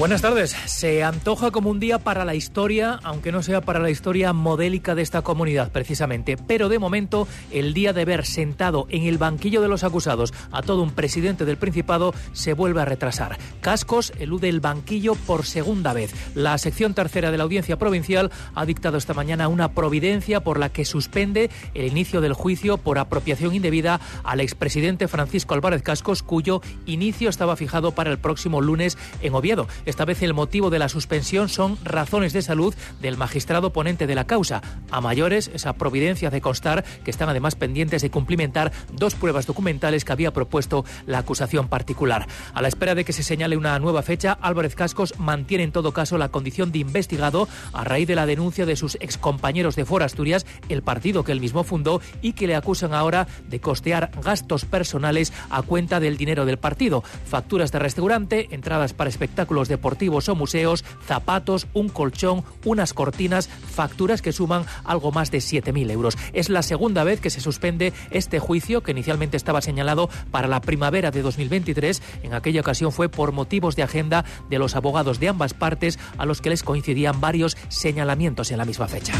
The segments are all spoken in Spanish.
Buenas tardes. Se antoja como un día para la historia, aunque no sea para la historia modélica de esta comunidad, precisamente. Pero de momento, el día de ver sentado en el banquillo de los acusados a todo un presidente del Principado se vuelve a retrasar. Cascos elude el banquillo por segunda vez. La sección tercera de la Audiencia Provincial ha dictado esta mañana una providencia por la que suspende el inicio del juicio por apropiación indebida al expresidente Francisco Álvarez Cascos, cuyo inicio estaba fijado para el próximo lunes en Oviedo. Esta vez el motivo de la suspensión son razones de salud del magistrado ponente de la causa. A mayores, esa providencia de constar que están además pendientes de cumplimentar dos pruebas documentales que había propuesto la acusación particular. A la espera de que se señale una nueva fecha, Álvarez Cascos mantiene en todo caso la condición de investigado a raíz de la denuncia de sus excompañeros de Fora Asturias, el partido que él mismo fundó y que le acusan ahora de costear gastos personales a cuenta del dinero del partido, facturas de restaurante, entradas para espectáculos de deportivos o museos, zapatos, un colchón, unas cortinas, facturas que suman algo más de 7.000 euros. Es la segunda vez que se suspende este juicio que inicialmente estaba señalado para la primavera de 2023. En aquella ocasión fue por motivos de agenda de los abogados de ambas partes a los que les coincidían varios señalamientos en la misma fecha.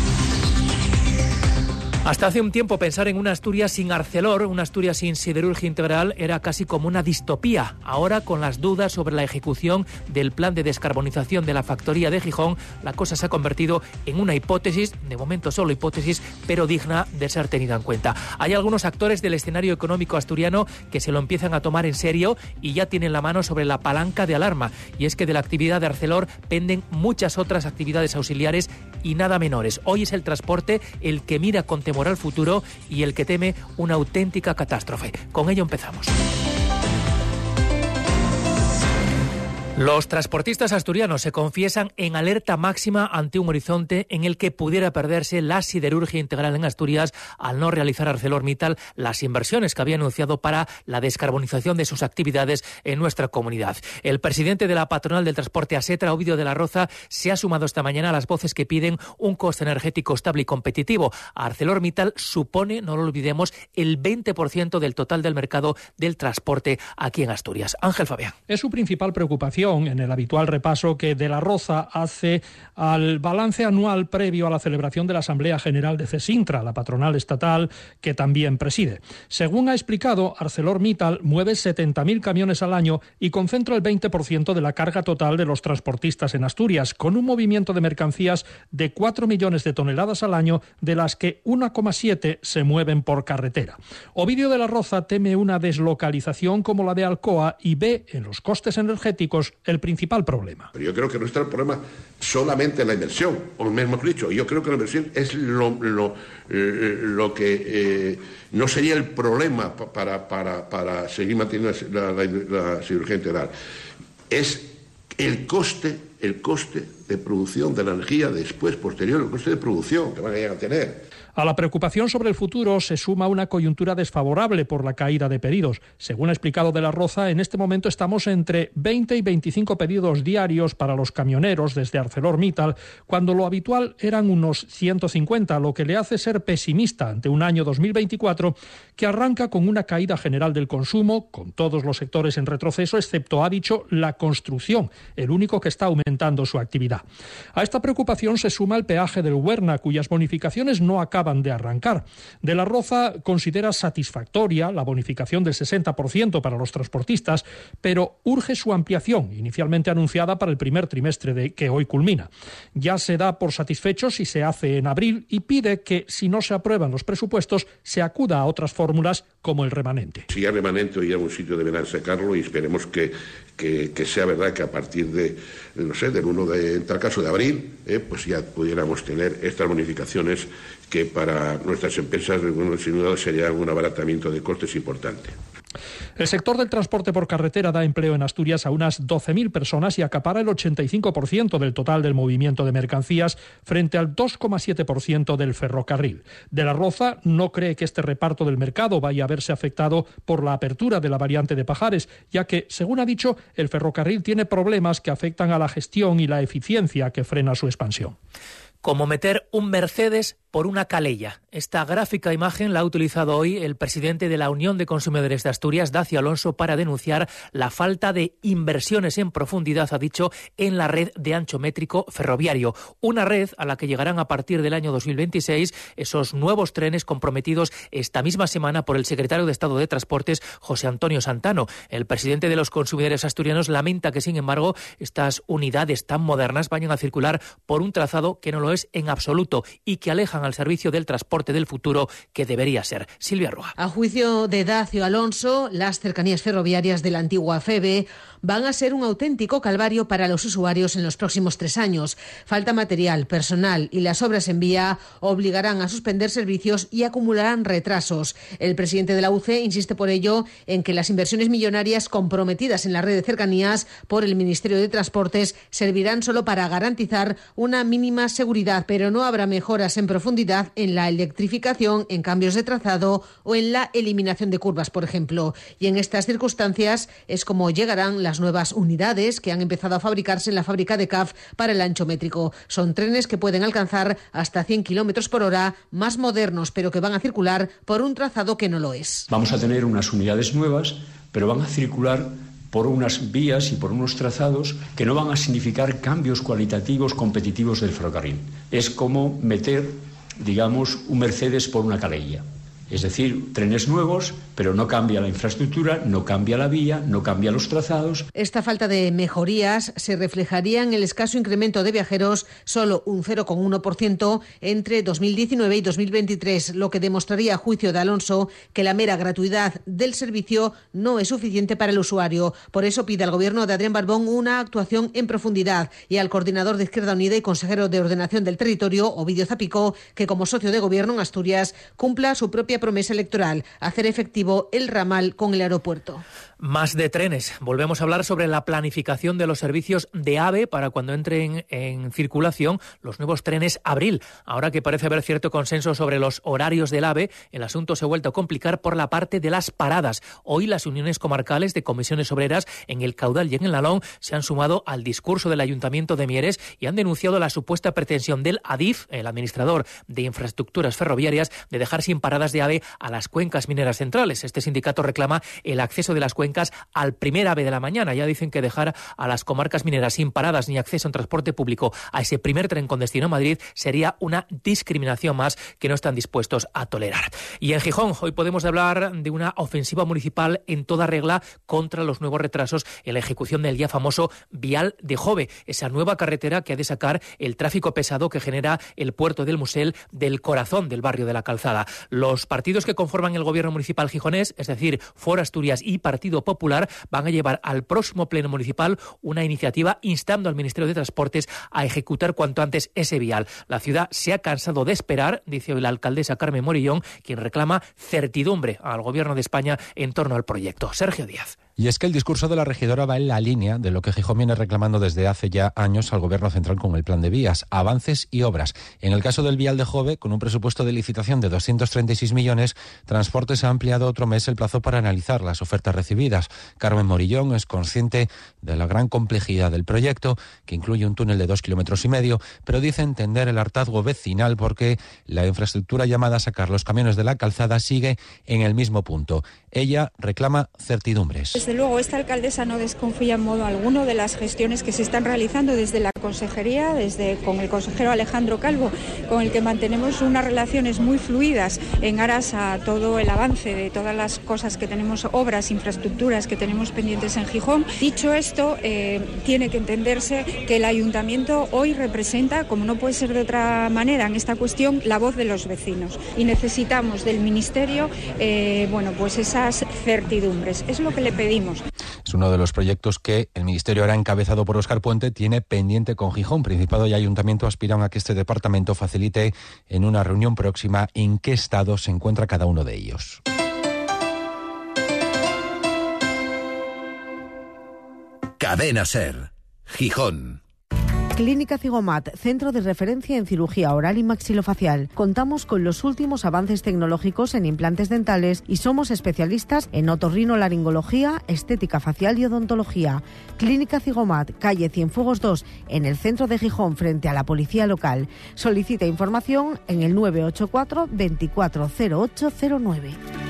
Hasta hace un tiempo pensar en una Asturias sin Arcelor, una Asturias sin siderurgia integral, era casi como una distopía. Ahora, con las dudas sobre la ejecución del plan de descarbonización de la factoría de Gijón, la cosa se ha convertido en una hipótesis, de momento solo hipótesis, pero digna de ser tenida en cuenta. Hay algunos actores del escenario económico asturiano que se lo empiezan a tomar en serio y ya tienen la mano sobre la palanca de alarma. Y es que de la actividad de Arcelor penden muchas otras actividades auxiliares y nada menores. Hoy es el transporte el que mira con temor al futuro y el que teme una auténtica catástrofe. Con ello empezamos. Los transportistas asturianos se confiesan en alerta máxima ante un horizonte en el que pudiera perderse la siderurgia integral en Asturias al no realizar ArcelorMittal las inversiones que había anunciado para la descarbonización de sus actividades en nuestra comunidad. El presidente de la patronal del transporte Asetra, Ovidio de la Roza, se ha sumado esta mañana a las voces que piden un coste energético estable y competitivo. ArcelorMittal supone, no lo olvidemos, el 20% del total del mercado del transporte aquí en Asturias. Ángel Fabián. Es su principal preocupación en el habitual repaso que De la Roza hace al balance anual previo a la celebración de la Asamblea General de CESINTRA, la patronal estatal que también preside. Según ha explicado, ArcelorMittal mueve 70.000 camiones al año y concentra el 20% de la carga total de los transportistas en Asturias, con un movimiento de mercancías de 4 millones de toneladas al año, de las que 1,7 se mueven por carretera. Ovidio de la Roza teme una deslocalización como la de Alcoa y ve en los costes energéticos el principal problema. Yo creo que no está el problema solamente en la inversión, o mejor dicho, yo creo que la inversión es lo, eh, que eh, no sería el problema para, para, para seguir manteniendo la, la, la cirugía integral. Es el coste, el coste de producción de la energía después, posterior, el coste de producción que van a llegar a tener. A la preocupación sobre el futuro se suma una coyuntura desfavorable por la caída de pedidos. Según ha explicado De la Roza, en este momento estamos entre 20 y 25 pedidos diarios para los camioneros desde ArcelorMittal, cuando lo habitual eran unos 150, lo que le hace ser pesimista ante un año 2024 que arranca con una caída general del consumo, con todos los sectores en retroceso, excepto, ha dicho, la construcción, el único que está aumentando su actividad. A esta preocupación se suma el peaje del Huerna, cuyas bonificaciones no acaban de arrancar. De la Roza considera satisfactoria la bonificación del 60% para los transportistas, pero urge su ampliación, inicialmente anunciada para el primer trimestre de que hoy culmina. Ya se da por satisfecho si se hace en abril y pide que, si no se aprueban los presupuestos, se acuda a otras fórmulas como el remanente. Si hay remanente en un sitio deberán sacarlo y esperemos que, que, sea verdad que a partir de, no sé, del 1 de, en tal caso de abril, eh, pues ya pudiéramos tener estas bonificaciones que para nuestras empresas, bueno, sin duda, sería un abaratamiento de costes importante. El sector del transporte por carretera da empleo en Asturias a unas 12.000 personas y acapara el 85% del total del movimiento de mercancías frente al 2,7% del ferrocarril. De la Roza no cree que este reparto del mercado vaya a verse afectado por la apertura de la variante de Pajares, ya que, según ha dicho, el ferrocarril tiene problemas que afectan a la gestión y la eficiencia que frena su expansión. Como meter un Mercedes por una calella. Esta gráfica imagen la ha utilizado hoy el presidente de la Unión de Consumidores de Asturias, Dacio Alonso, para denunciar la falta de inversiones en profundidad, ha dicho, en la red de ancho métrico ferroviario. Una red a la que llegarán a partir del año 2026 esos nuevos trenes comprometidos esta misma semana por el secretario de Estado de Transportes, José Antonio Santano. El presidente de los consumidores asturianos lamenta que, sin embargo, estas unidades tan modernas vayan a circular por un trazado que no lo es en absoluto y que alejan al servicio del transporte del futuro que debería ser. Silvia Roa. A juicio de Dacio Alonso, las cercanías ferroviarias de la antigua FEBE van a ser un auténtico calvario para los usuarios en los próximos tres años. Falta material, personal y las obras en vía obligarán a suspender servicios y acumularán retrasos. El presidente de la UCE insiste por ello en que las inversiones millonarias comprometidas en la red de cercanías por el Ministerio de Transportes servirán solo para garantizar una mínima seguridad, pero no habrá mejoras en profundidad en la electrificación, en cambios de trazado o en la eliminación de curvas, por ejemplo. Y en estas circunstancias es como llegarán las las nuevas unidades que han empezado a fabricarse en la fábrica de CAF para el ancho métrico. Son trenes que pueden alcanzar hasta 100 kilómetros por hora, más modernos, pero que van a circular por un trazado que no lo es. Vamos a tener unas unidades nuevas, pero van a circular por unas vías y por unos trazados que no van a significar cambios cualitativos competitivos del ferrocarril. Es como meter, digamos, un Mercedes por una calella. Es decir, trenes nuevos, pero no cambia la infraestructura, no cambia la vía, no cambia los trazados. Esta falta de mejorías se reflejaría en el escaso incremento de viajeros, solo un 0,1% entre 2019 y 2023, lo que demostraría a juicio de Alonso que la mera gratuidad del servicio no es suficiente para el usuario. Por eso pide al gobierno de Adrián Barbón una actuación en profundidad y al coordinador de Izquierda Unida y consejero de Ordenación del Territorio, Ovidio Zapico, que como socio de gobierno en Asturias cumpla su propia promesa electoral, hacer efectivo el ramal con el aeropuerto. Más de trenes. Volvemos a hablar sobre la planificación de los servicios de AVE para cuando entren en circulación los nuevos trenes Abril. Ahora que parece haber cierto consenso sobre los horarios del AVE, el asunto se ha vuelto a complicar por la parte de las paradas. Hoy las uniones comarcales de comisiones obreras en el Caudal y en el Nalón se han sumado al discurso del Ayuntamiento de Mieres y han denunciado la supuesta pretensión del ADIF, el administrador de infraestructuras ferroviarias, de dejar sin paradas de AVE a las cuencas mineras centrales. Este sindicato reclama el acceso de las cuencas al primer ave de la mañana. Ya dicen que dejar a las comarcas mineras sin paradas ni acceso en transporte público a ese primer tren con destino a Madrid sería una discriminación más que no están dispuestos a tolerar. Y en Gijón, hoy podemos hablar de una ofensiva municipal en toda regla contra los nuevos retrasos en la ejecución del ya famoso Vial de Jove, esa nueva carretera que ha de sacar el tráfico pesado que genera el puerto del Musel del corazón del barrio de la Calzada. Los partidos que conforman el gobierno municipal gijonés, es decir, For Asturias y Partido Popular van a llevar al próximo Pleno Municipal una iniciativa instando al Ministerio de Transportes a ejecutar cuanto antes ese vial. La ciudad se ha cansado de esperar, dice hoy la alcaldesa Carmen Morillón, quien reclama certidumbre al Gobierno de España en torno al proyecto. Sergio Díaz. Y es que el discurso de la regidora va en la línea de lo que Gijón viene reclamando desde hace ya años al Gobierno Central con el plan de vías, avances y obras. En el caso del Vial de Jove, con un presupuesto de licitación de 236 millones, Transportes ha ampliado otro mes el plazo para analizar las ofertas recibidas. Carmen Morillón es consciente de la gran complejidad del proyecto, que incluye un túnel de dos kilómetros y medio, pero dice entender el hartazgo vecinal porque la infraestructura llamada a sacar los camiones de la calzada sigue en el mismo punto. Ella reclama certidumbres. Desde luego, esta alcaldesa no desconfía en modo alguno de las gestiones que se están realizando desde la consejería, desde con el consejero Alejandro Calvo, con el que mantenemos unas relaciones muy fluidas en aras a todo el avance de todas las cosas que tenemos, obras, infraestructuras que tenemos pendientes en Gijón. Dicho esto, eh, tiene que entenderse que el ayuntamiento hoy representa, como no puede ser de otra manera en esta cuestión, la voz de los vecinos y necesitamos del ministerio, eh, bueno, pues esas certidumbres. Es lo que le pedimos es uno de los proyectos que el Ministerio ahora encabezado por Oscar Puente tiene pendiente con Gijón. Principado y Ayuntamiento aspiran a que este departamento facilite en una reunión próxima en qué estado se encuentra cada uno de ellos. Cadena Ser, Gijón. Clínica Cigomat, centro de referencia en cirugía oral y maxilofacial. Contamos con los últimos avances tecnológicos en implantes dentales y somos especialistas en otorrinolaringología, estética facial y odontología. Clínica Cigomat, calle Cienfuegos 2, en el centro de Gijón, frente a la policía local. Solicita información en el 984 240809.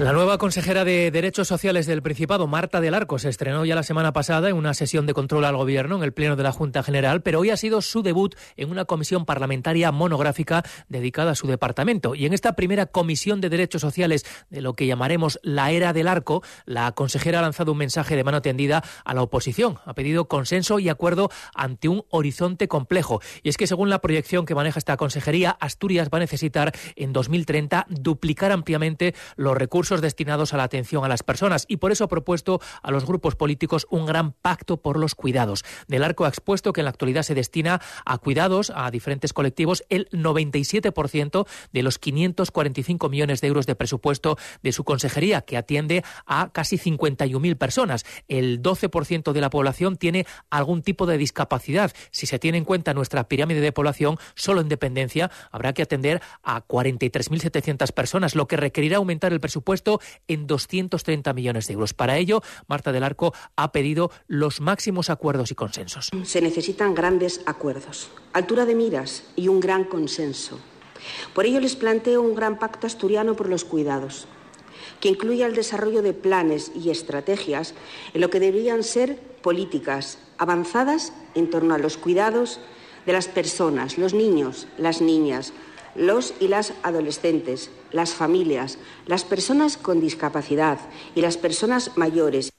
La nueva consejera de Derechos Sociales del Principado, Marta del Arco, se estrenó ya la semana pasada en una sesión de control al Gobierno en el Pleno de la Junta General, pero hoy ha sido su debut en una comisión parlamentaria monográfica dedicada a su departamento. Y en esta primera comisión de Derechos Sociales de lo que llamaremos la era del arco, la consejera ha lanzado un mensaje de mano tendida a la oposición. Ha pedido consenso y acuerdo ante un horizonte complejo. Y es que según la proyección que maneja esta consejería, Asturias va a necesitar en 2030 duplicar ampliamente los recursos destinados a la atención a las personas y por eso ha propuesto a los grupos políticos un gran pacto por los cuidados. Del Arco ha expuesto que en la actualidad se destina a cuidados a diferentes colectivos el 97% de los 545 millones de euros de presupuesto de su consejería, que atiende a casi 51.000 personas. El 12% de la población tiene algún tipo de discapacidad. Si se tiene en cuenta nuestra pirámide de población, solo en dependencia habrá que atender a 43.700 personas, lo que requerirá aumentar el presupuesto en 230 millones de euros. Para ello, Marta del Arco ha pedido los máximos acuerdos y consensos. Se necesitan grandes acuerdos, altura de miras y un gran consenso. Por ello les planteo un gran pacto asturiano por los cuidados, que incluya el desarrollo de planes y estrategias en lo que deberían ser políticas avanzadas en torno a los cuidados de las personas, los niños, las niñas, los y las adolescentes, las familias, las personas con discapacidad y las personas mayores.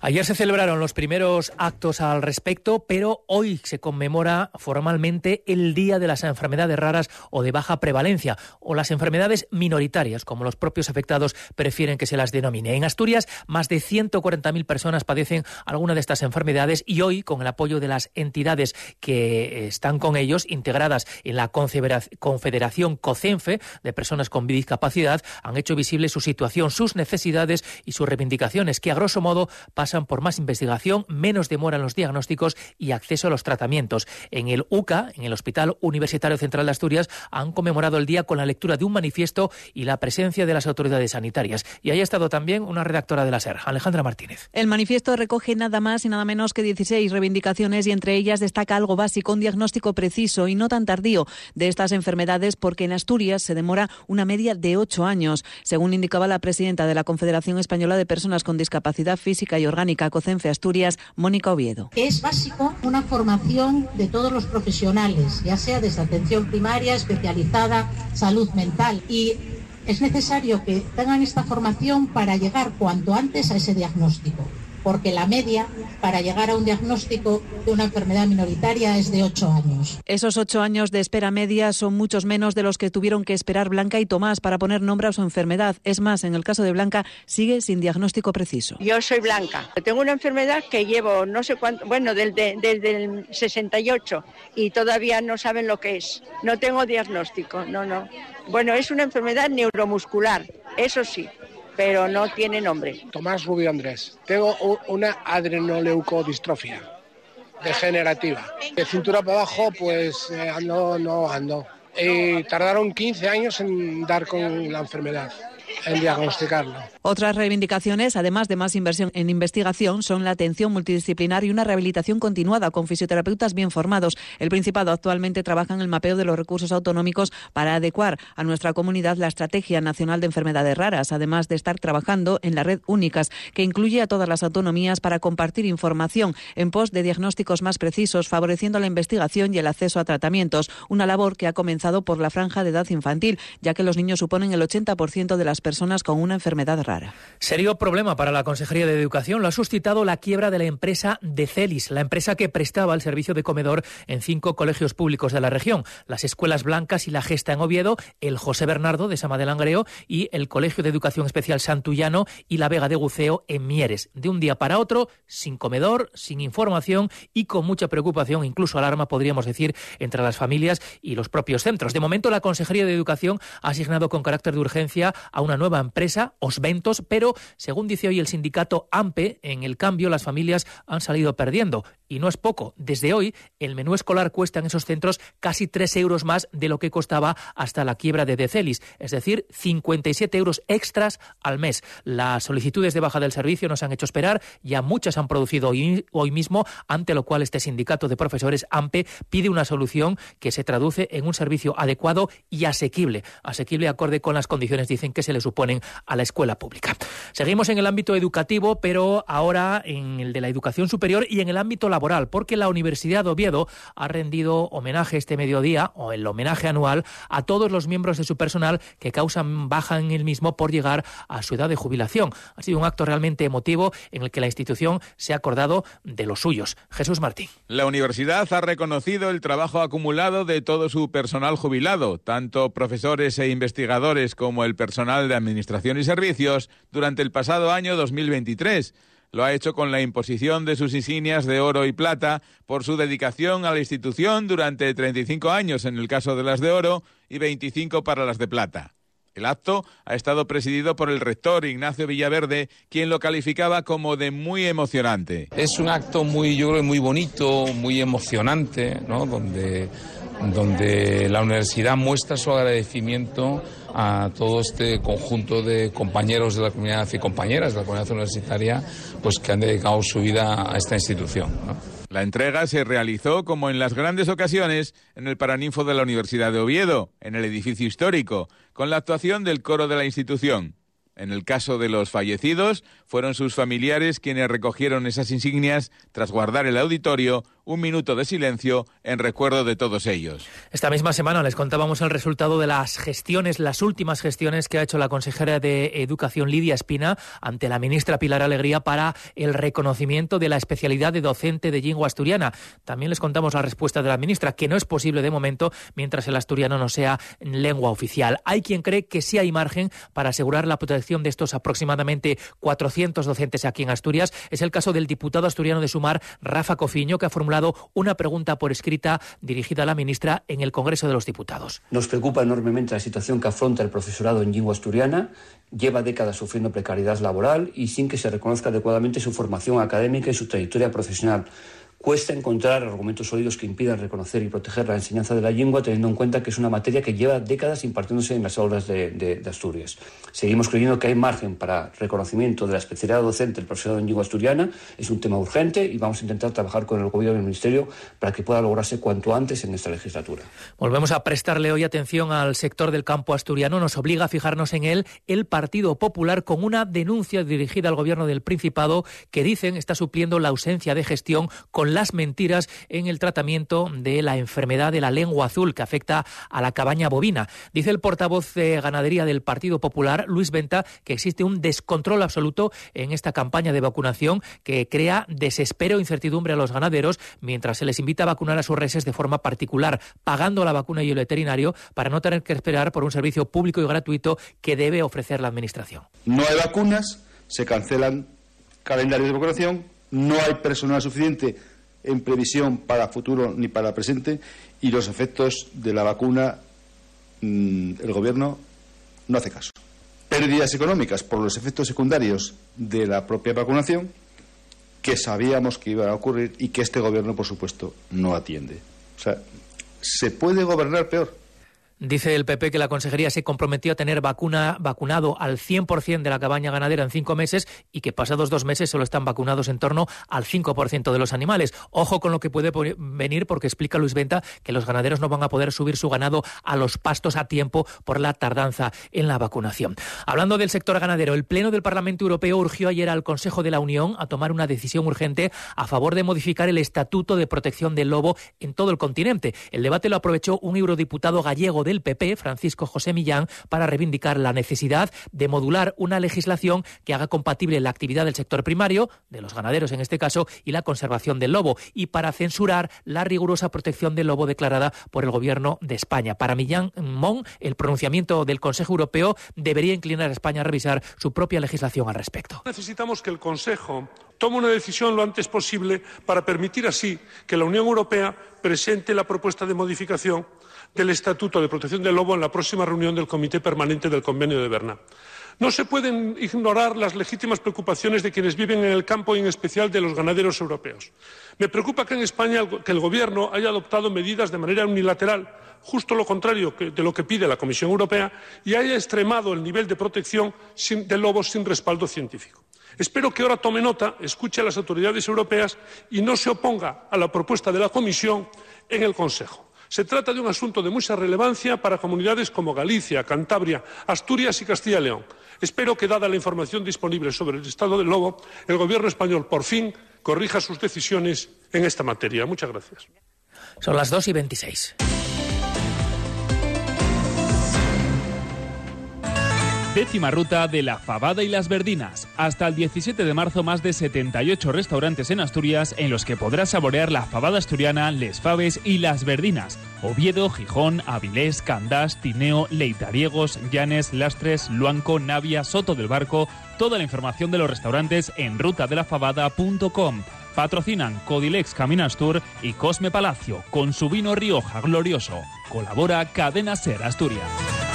Ayer se celebraron los primeros actos al respecto, pero hoy se conmemora formalmente el Día de las Enfermedades Raras o de Baja Prevalencia, o las enfermedades minoritarias, como los propios afectados prefieren que se las denomine. En Asturias, más de 140.000 personas padecen alguna de estas enfermedades y hoy, con el apoyo de las entidades que están con ellos, integradas en la Confederación COCENFE de Personas con Discapacidad, han hecho visible su situación, sus necesidades y sus reivindicaciones, que a grosso modo pasan por más investigación, menos demora en los diagnósticos y acceso a los tratamientos. En el UCA, en el Hospital Universitario Central de Asturias, han conmemorado el día con la lectura de un manifiesto y la presencia de las autoridades sanitarias. Y ahí ha estado también una redactora de la SER, Alejandra Martínez. El manifiesto recoge nada más y nada menos que 16 reivindicaciones y entre ellas destaca algo básico, un diagnóstico preciso y no tan tardío de estas enfermedades porque en Asturias se demora una media de ocho años, según indicaba la presidenta de la Confederación Española de Personas con Discapacidad Física y Orgánica COCENFE Asturias, Mónica Oviedo. Es básico una formación de todos los profesionales, ya sea desde atención primaria, especializada, salud mental y es necesario que tengan esta formación para llegar cuanto antes a ese diagnóstico porque la media para llegar a un diagnóstico de una enfermedad minoritaria es de ocho años. Esos ocho años de espera media son muchos menos de los que tuvieron que esperar Blanca y Tomás para poner nombre a su enfermedad. Es más, en el caso de Blanca, sigue sin diagnóstico preciso. Yo soy Blanca. Tengo una enfermedad que llevo no sé cuánto, bueno, desde, desde el 68 y todavía no saben lo que es. No tengo diagnóstico, no, no. Bueno, es una enfermedad neuromuscular, eso sí pero no tiene nombre. Tomás Rubio Andrés. Tengo una adrenoleucodistrofia degenerativa. De cintura para abajo, pues eh, ando, no ando. Y tardaron 15 años en dar con la enfermedad. En diagnosticarlo. Otras reivindicaciones, además de más inversión en investigación, son la atención multidisciplinar y una rehabilitación continuada con fisioterapeutas bien formados. El Principado actualmente trabaja en el mapeo de los recursos autonómicos para adecuar a nuestra comunidad la Estrategia Nacional de Enfermedades Raras, además de estar trabajando en la red Únicas, que incluye a todas las autonomías para compartir información en pos de diagnósticos más precisos, favoreciendo la investigación y el acceso a tratamientos, una labor que ha comenzado por la franja de edad infantil, ya que los niños suponen el 80% de las personas con una enfermedad rara. Serio problema para la Consejería de Educación lo ha suscitado la quiebra de la empresa de Celis, la empresa que prestaba el servicio de comedor en cinco colegios públicos de la región, las Escuelas Blancas y la Gesta en Oviedo, el José Bernardo de Sama de Langreo y el Colegio de Educación Especial Santullano y la Vega de Guceo en Mieres. De un día para otro, sin comedor, sin información y con mucha preocupación, incluso alarma, podríamos decir, entre las familias y los propios centros. De momento, la Consejería de Educación ha asignado con carácter de urgencia a una nueva empresa, Osventos, pero según dice hoy el sindicato AMPE, en el cambio las familias han salido perdiendo. Y no es poco. Desde hoy, el menú escolar cuesta en esos centros casi 3 euros más de lo que costaba hasta la quiebra de Decelis, es decir, 57 euros extras al mes. Las solicitudes de baja del servicio nos han hecho esperar, ya muchas han producido hoy, hoy mismo, ante lo cual este sindicato de profesores AMPE pide una solución que se traduce en un servicio adecuado y asequible. Asequible acorde con las condiciones, dicen, que se le suponen a la escuela pública. Seguimos en el ámbito educativo, pero ahora en el de la educación superior y en el ámbito laboral, porque la Universidad de Oviedo ha rendido homenaje este mediodía, o el homenaje anual, a todos los miembros de su personal que causan baja en el mismo por llegar a su edad de jubilación. Ha sido un acto realmente emotivo en el que la institución se ha acordado de los suyos. Jesús Martín. La universidad ha reconocido el trabajo acumulado de todo su personal jubilado, tanto profesores e investigadores como el personal de administración y servicios, durante el pasado año 2023. Lo ha hecho con la imposición de sus insignias de oro y plata por su dedicación a la institución durante 35 años en el caso de las de oro y 25 para las de plata. El acto ha estado presidido por el rector Ignacio Villaverde, quien lo calificaba como de muy emocionante. Es un acto muy, yo creo, muy bonito, muy emocionante, ¿no? donde, donde la universidad muestra su agradecimiento a todo este conjunto de compañeros de la comunidad y compañeras de la comunidad universitaria pues que han dedicado su vida a esta institución. La entrega se realizó, como en las grandes ocasiones, en el Paraninfo de la Universidad de Oviedo, en el edificio histórico, con la actuación del coro de la institución. En el caso de los fallecidos, fueron sus familiares quienes recogieron esas insignias tras guardar el auditorio un minuto de silencio en recuerdo de todos ellos. Esta misma semana les contábamos el resultado de las gestiones, las últimas gestiones que ha hecho la consejera de Educación Lidia Espina ante la ministra Pilar Alegría para el reconocimiento de la especialidad de docente de lengua asturiana. También les contamos la respuesta de la ministra, que no es posible de momento mientras el asturiano no sea lengua oficial. Hay quien cree que sí hay margen para asegurar la protección de estos aproximadamente 400 docentes aquí en Asturias. Es el caso del diputado asturiano de Sumar, Rafa Cofiño, que ha formulado una pregunta por escrita dirigida a la ministra en el Congreso de los Diputados. Nos preocupa enormemente la situación que afronta el profesorado en lengua asturiana. Lleva décadas sufriendo precariedad laboral y sin que se reconozca adecuadamente su formación académica y su trayectoria profesional. Cuesta encontrar argumentos sólidos que impidan reconocer y proteger la enseñanza de la lengua, teniendo en cuenta que es una materia que lleva décadas impartiéndose en las aulas de, de, de Asturias. Seguimos creyendo que hay margen para reconocimiento de la especialidad docente del profesorado en lengua asturiana. Es un tema urgente y vamos a intentar trabajar con el Gobierno y el Ministerio para que pueda lograrse cuanto antes en esta legislatura. Volvemos a prestarle hoy atención al sector del campo asturiano. Nos obliga a fijarnos en él el Partido Popular con una denuncia dirigida al Gobierno del Principado que dicen está supliendo la ausencia de gestión con las mentiras en el tratamiento de la enfermedad de la lengua azul que afecta a la cabaña bovina. Dice el portavoz de ganadería del Partido Popular, Luis Venta, que existe un descontrol absoluto en esta campaña de vacunación que crea desespero e incertidumbre a los ganaderos mientras se les invita a vacunar a sus reses de forma particular, pagando la vacuna y el veterinario para no tener que esperar por un servicio público y gratuito que debe ofrecer la Administración. No hay vacunas, se cancelan calendarios de vacunación, no hay personal suficiente en previsión para futuro ni para presente y los efectos de la vacuna mmm, el Gobierno no hace caso. Pérdidas económicas por los efectos secundarios de la propia vacunación que sabíamos que iban a ocurrir y que este Gobierno, por supuesto, no atiende. O sea, ¿se puede gobernar peor? Dice el PP que la consejería se comprometió a tener vacuna, vacunado al 100% de la cabaña ganadera en cinco meses y que pasados dos meses solo están vacunados en torno al 5% de los animales. Ojo con lo que puede venir porque explica Luis Venta que los ganaderos no van a poder subir su ganado a los pastos a tiempo por la tardanza en la vacunación. Hablando del sector ganadero, el Pleno del Parlamento Europeo urgió ayer al Consejo de la Unión a tomar una decisión urgente a favor de modificar el Estatuto de Protección del Lobo en todo el continente. El debate lo aprovechó un eurodiputado gallego del PP, Francisco José Millán, para reivindicar la necesidad de modular una legislación que haga compatible la actividad del sector primario, de los ganaderos en este caso, y la conservación del lobo, y para censurar la rigurosa protección del lobo declarada por el Gobierno de España. Para Millán Mon, el pronunciamiento del Consejo Europeo debería inclinar a España a revisar su propia legislación al respecto. Necesitamos que el Consejo tome una decisión lo antes posible para permitir así que la Unión Europea presente la propuesta de modificación del Estatuto de Protección del Lobo en la próxima reunión del Comité Permanente del Convenio de Berna. No se pueden ignorar las legítimas preocupaciones de quienes viven en el campo y en especial de los ganaderos europeos. Me preocupa que en España que el Gobierno haya adoptado medidas de manera unilateral, justo lo contrario de lo que pide la Comisión Europea, y haya extremado el nivel de protección de lobos sin respaldo científico. Espero que ahora tome nota, escuche a las autoridades europeas y no se oponga a la propuesta de la Comisión en el Consejo. Se trata de un asunto de mucha relevancia para comunidades como Galicia, Cantabria, Asturias y Castilla y León. Espero que, dada la información disponible sobre el estado del lobo, el Gobierno español por fin corrija sus decisiones en esta materia. Muchas gracias. Son las 2 y 26. Décima ruta de la fabada y las verdinas. Hasta el 17 de marzo más de 78 restaurantes en Asturias en los que podrás saborear la fabada asturiana, les faves y las verdinas. Oviedo, Gijón, Avilés, Candás, Tineo, Leitariegos, Llanes, Lastres, Luanco, Navia, Soto del Barco. Toda la información de los restaurantes en rutadelafabada.com. Patrocinan Codilex Caminas Tour y Cosme Palacio con su vino Rioja Glorioso. Colabora Cadena Ser Asturias.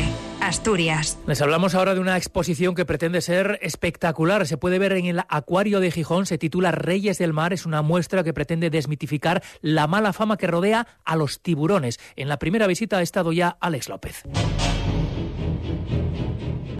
Hora 14. Asturias. Les hablamos ahora de una exposición que pretende ser espectacular. Se puede ver en el Acuario de Gijón, se titula Reyes del Mar. Es una muestra que pretende desmitificar la mala fama que rodea a los tiburones. En la primera visita ha estado ya Alex López.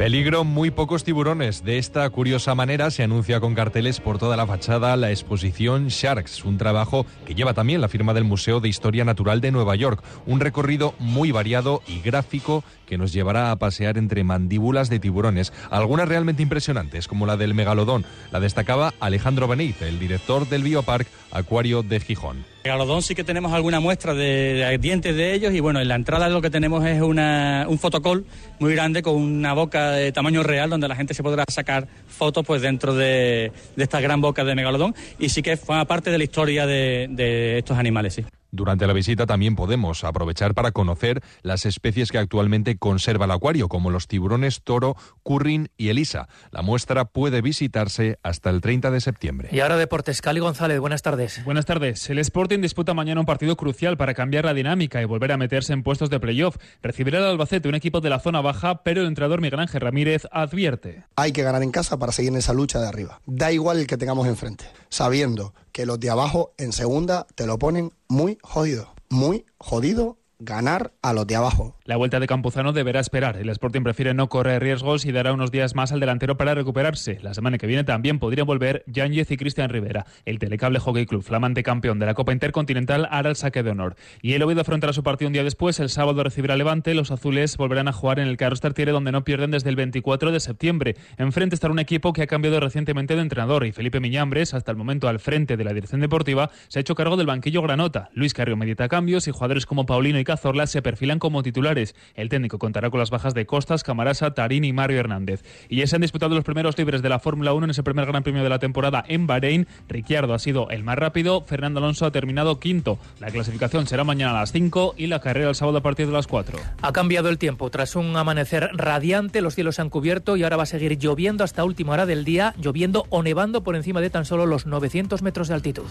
Peligro, muy pocos tiburones. De esta curiosa manera se anuncia con carteles por toda la fachada la exposición Sharks, un trabajo que lleva también la firma del Museo de Historia Natural de Nueva York. Un recorrido muy variado y gráfico que nos llevará a pasear entre mandíbulas de tiburones, algunas realmente impresionantes, como la del megalodón. La destacaba Alejandro Benítez, el director del Biopark Acuario de Gijón. Megalodón sí que tenemos alguna muestra de, dientes de ellos y bueno, en la entrada lo que tenemos es una, un fotocol muy grande con una boca de tamaño real donde la gente se podrá sacar fotos pues dentro de, esta gran boca de megalodón y sí que forma parte de la historia de, de estos animales, sí. Durante la visita también podemos aprovechar para conocer las especies que actualmente conserva el acuario, como los tiburones toro, currin y elisa. La muestra puede visitarse hasta el 30 de septiembre. Y ahora Deportes, Cali González, buenas tardes. Buenas tardes. El Sporting disputa mañana un partido crucial para cambiar la dinámica y volver a meterse en puestos de playoff. Recibirá el Albacete, un equipo de la zona baja, pero el entrenador Miguel Ángel Ramírez advierte. Hay que ganar en casa para seguir en esa lucha de arriba. Da igual el que tengamos enfrente, sabiendo que los de abajo en segunda te lo ponen muy jodido. Muy jodido ganar a los de abajo. La vuelta de Campuzano deberá esperar. El Sporting prefiere no correr riesgos y dará unos días más al delantero para recuperarse. La semana que viene también podrían volver Yáñez y Cristian Rivera. El Telecable Hockey Club, flamante campeón de la Copa Intercontinental, hará el saque de honor. Y el Oviedo afrontará su partido un día después. El sábado recibirá Levante. Los azules volverán a jugar en el Carlos Tartiere, donde no pierden desde el 24 de septiembre. Enfrente estará un equipo que ha cambiado recientemente de entrenador y Felipe Miñambres, hasta el momento al frente de la dirección deportiva, se ha hecho cargo del banquillo Granota. Luis Carrio medita cambios y jugadores como Paulino y Cazorla se perfilan como El técnico contará con las bajas de Costas, Camarasa, Tarín y Mario Hernández. Y ya se han disputado los primeros libres de la Fórmula 1 en ese primer Gran Premio de la temporada en Bahrein. Ricciardo ha sido el más rápido, Fernando Alonso ha terminado quinto. La clasificación será mañana a las 5 y la carrera el sábado a partir de las 4. Ha cambiado el tiempo. Tras un amanecer radiante, los cielos se han cubierto y ahora va a seguir lloviendo hasta última hora del día, lloviendo o nevando por encima de tan solo los 900 metros de altitud.